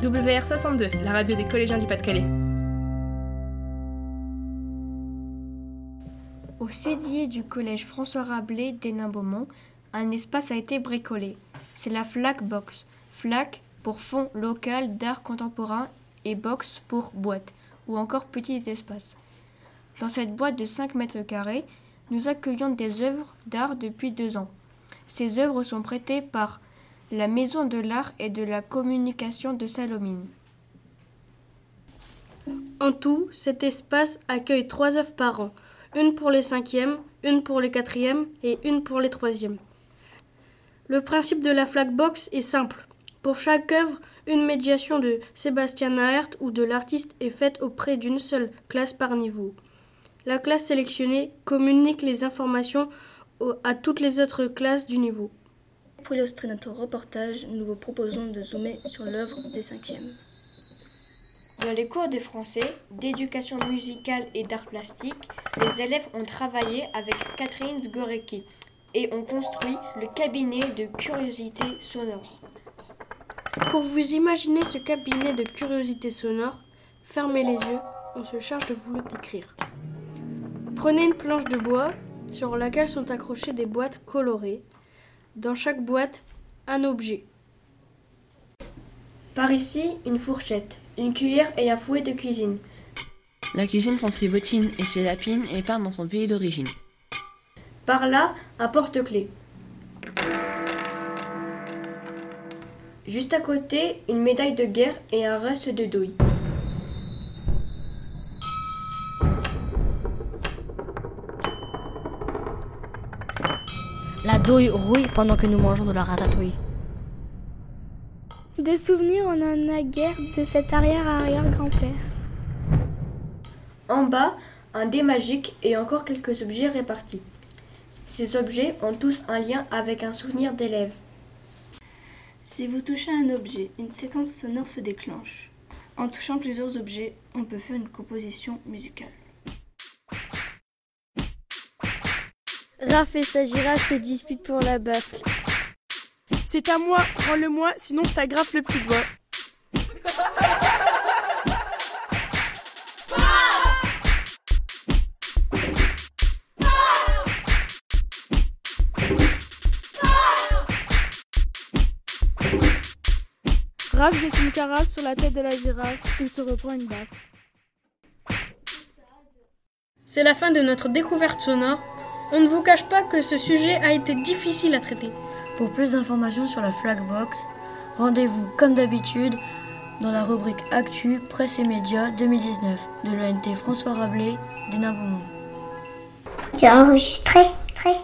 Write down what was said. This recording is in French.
WR62, la radio des collégiens du Pas-de-Calais. Au cédier du collège François Rabelais d'Hénin-Beaumont, un espace a été bricolé. C'est la FLAC Box. FLAC pour Fonds local d'art contemporain et Box pour boîte ou encore petit espace. Dans cette boîte de 5 mètres carrés, nous accueillons des œuvres d'art depuis deux ans. Ces œuvres sont prêtées par la Maison de l'Art et de la Communication de Salomine. En tout, cet espace accueille trois œuvres par an, une pour les cinquièmes, une pour les quatrièmes et une pour les troisièmes. Le principe de la flag box est simple. Pour chaque œuvre, une médiation de Sébastien Naert ou de l'artiste est faite auprès d'une seule classe par niveau. La classe sélectionnée communique les informations à toutes les autres classes du niveau. Pour illustrer notre reportage, nous vous proposons de zoomer sur l'œuvre des cinquièmes. Dans les cours de français, d'éducation musicale et d'art plastique, les élèves ont travaillé avec Catherine Zgorecki et ont construit le cabinet de curiosité sonore. Pour vous imaginer ce cabinet de curiosité sonore, fermez les yeux, on se charge de vous le décrire. Prenez une planche de bois sur laquelle sont accrochées des boîtes colorées dans chaque boîte, un objet. Par ici, une fourchette, une cuillère et un fouet de cuisine. La cuisine prend ses bottines et ses lapines et part dans son pays d'origine. Par là, un porte-clés. Juste à côté, une médaille de guerre et un reste de douille. La douille rouille pendant que nous mangeons de la ratatouille. De souvenirs, on en a guère de cet arrière-arrière-grand-père. En bas, un dé magique et encore quelques objets répartis. Ces objets ont tous un lien avec un souvenir d'élève. Si vous touchez un objet, une séquence sonore se déclenche. En touchant plusieurs objets, on peut faire une composition musicale. Raph et sa girafe se disputent pour la baffle. C'est à moi, rends-le-moi, sinon je t'agrafe le petit doigt. Raph jette une carafe sur la tête de la girafe, il se reprend une baffe. C'est la fin de notre découverte sonore. On ne vous cache pas que ce sujet a été difficile à traiter. Pour plus d'informations sur la Flagbox, rendez-vous comme d'habitude dans la rubrique Actu, Presse et Médias 2019 de l'ONT François Rabelais d'Hénin-Beaumont. Tu as enregistré? Très